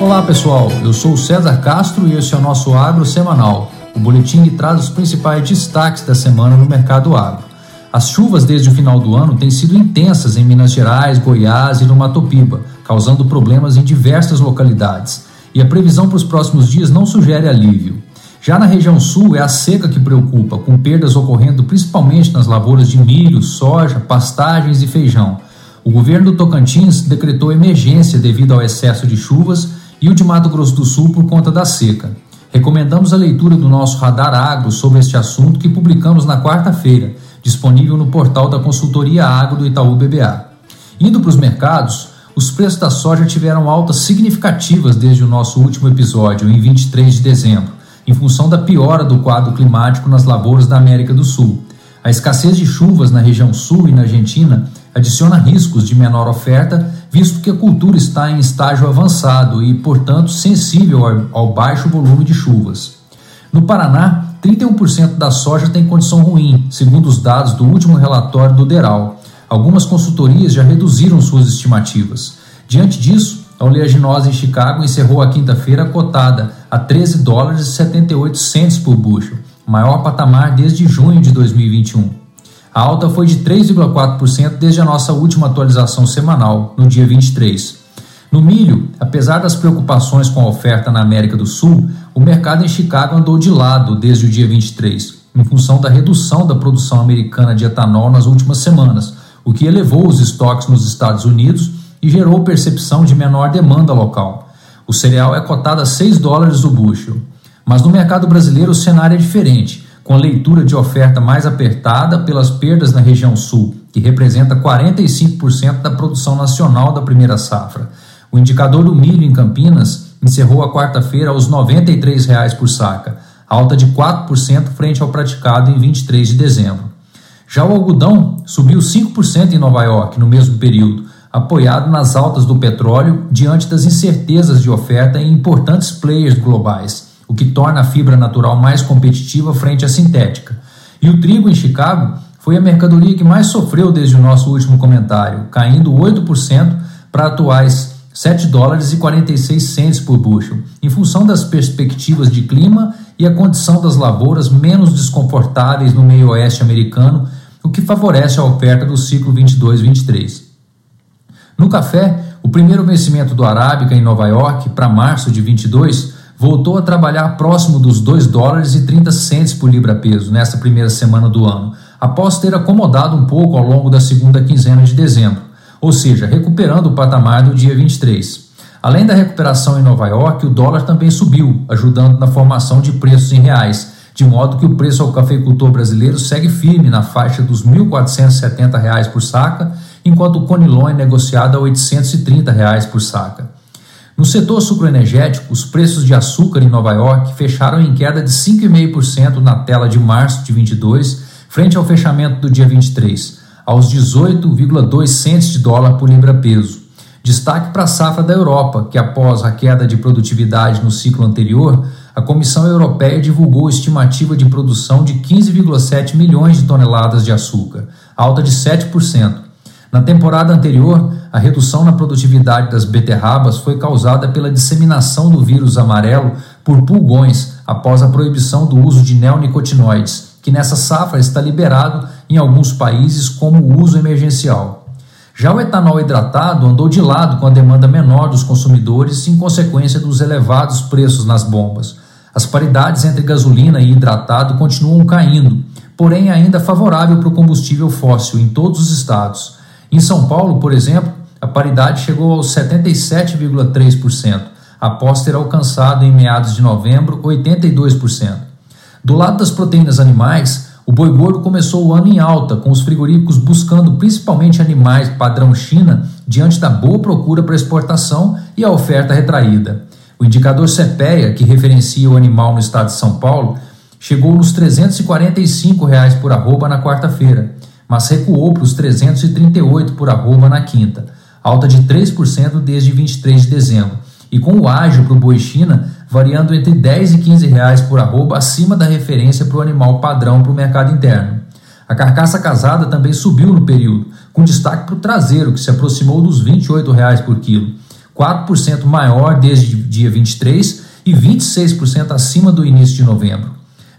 Olá pessoal, eu sou César Castro e esse é o nosso Agro Semanal, o boletim que traz os principais destaques da semana no mercado agro. As chuvas desde o final do ano têm sido intensas em Minas Gerais, Goiás e no Mato Piba, causando problemas em diversas localidades, e a previsão para os próximos dias não sugere alívio. Já na região sul é a seca que preocupa, com perdas ocorrendo principalmente nas lavouras de milho, soja, pastagens e feijão. O governo do Tocantins decretou emergência devido ao excesso de chuvas e o de Mato Grosso do Sul por conta da seca. Recomendamos a leitura do nosso Radar Agro sobre este assunto que publicamos na quarta-feira, disponível no portal da Consultoria Agro do Itaú BBA. Indo para os mercados, os preços da soja tiveram altas significativas desde o nosso último episódio, em 23 de dezembro, em função da piora do quadro climático nas lavouras da América do Sul. A escassez de chuvas na região sul e na Argentina adiciona riscos de menor oferta, visto que a cultura está em estágio avançado e, portanto, sensível ao baixo volume de chuvas. No Paraná, 31% da soja tem condição ruim, segundo os dados do último relatório do DERAL. Algumas consultorias já reduziram suas estimativas. Diante disso, a oleaginosa em Chicago encerrou a quinta-feira cotada a 13 dólares e 78 centes por bushel, maior patamar desde junho de 2021. A alta foi de 3,4% desde a nossa última atualização semanal, no dia 23. No milho, apesar das preocupações com a oferta na América do Sul, o mercado em Chicago andou de lado desde o dia 23, em função da redução da produção americana de etanol nas últimas semanas, o que elevou os estoques nos Estados Unidos e gerou percepção de menor demanda local. O cereal é cotado a 6 dólares o bushel. Mas no mercado brasileiro o cenário é diferente, com leitura de oferta mais apertada pelas perdas na região sul, que representa 45% da produção nacional da primeira safra. O indicador do milho em Campinas encerrou a quarta-feira aos R$ 93,00 por saca, alta de 4% frente ao praticado em 23 de dezembro. Já o algodão subiu 5% em Nova York no mesmo período, apoiado nas altas do petróleo diante das incertezas de oferta em importantes players globais o que torna a fibra natural mais competitiva frente à sintética. E o trigo em Chicago foi a mercadoria que mais sofreu desde o nosso último comentário, caindo 8% para atuais 7 dólares e 46 centes por bushel, em função das perspectivas de clima e a condição das lavouras menos desconfortáveis no meio oeste americano, o que favorece a oferta do ciclo 22-23. No café, o primeiro vencimento do Arábica em Nova York para março de 22 voltou a trabalhar próximo dos 2 dólares e 30 centes por libra-peso nesta primeira semana do ano, após ter acomodado um pouco ao longo da segunda quinzena de dezembro, ou seja, recuperando o patamar do dia 23. Além da recuperação em Nova York, o dólar também subiu, ajudando na formação de preços em reais, de modo que o preço ao cafeicultor brasileiro segue firme na faixa dos R$ 1.470 por saca, enquanto o conilon é negociado a R$ 830 por saca. No setor sucroenergético, os preços de açúcar em Nova York fecharam em queda de 5,5% na tela de março de 22, frente ao fechamento do dia 23, aos 18,2 centes de dólar por libra-peso. Destaque para a safra da Europa, que após a queda de produtividade no ciclo anterior, a Comissão Europeia divulgou estimativa de produção de 15,7 milhões de toneladas de açúcar, alta de 7%. Na temporada anterior, a redução na produtividade das beterrabas foi causada pela disseminação do vírus amarelo por pulgões após a proibição do uso de neonicotinoides, que nessa safra está liberado em alguns países como uso emergencial. Já o etanol hidratado andou de lado com a demanda menor dos consumidores em consequência dos elevados preços nas bombas. As paridades entre gasolina e hidratado continuam caindo, porém ainda favorável para o combustível fóssil em todos os estados. Em São Paulo, por exemplo, a paridade chegou aos 77,3%, após ter alcançado em meados de novembro 82%. Do lado das proteínas animais, o boi gordo começou o ano em alta, com os frigoríficos buscando principalmente animais padrão China diante da boa procura para exportação e a oferta retraída. O indicador CPEA, que referencia o animal no estado de São Paulo, chegou nos 345 reais por arroba na quarta-feira, mas recuou para os 338 por arroba na quinta, alta de 3% desde 23 de dezembro, e com o ágio para o boi China variando entre 10 e 15 reais por arroba acima da referência para o animal padrão para o mercado interno. A carcaça casada também subiu no período, com destaque para o traseiro, que se aproximou dos 28 reais por quilo, 4% maior desde dia 23 e 26% acima do início de novembro.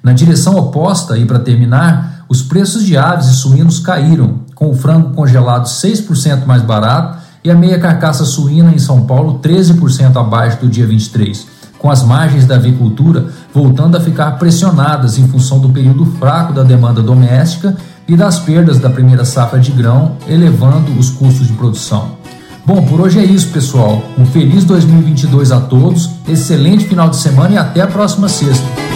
Na direção oposta, e para terminar, os preços de aves e suínos caíram, com o frango congelado 6% mais barato e a meia carcaça suína em São Paulo 13% abaixo do dia 23, com as margens da avicultura voltando a ficar pressionadas em função do período fraco da demanda doméstica e das perdas da primeira safra de grão, elevando os custos de produção. Bom, por hoje é isso, pessoal. Um feliz 2022 a todos, excelente final de semana e até a próxima sexta.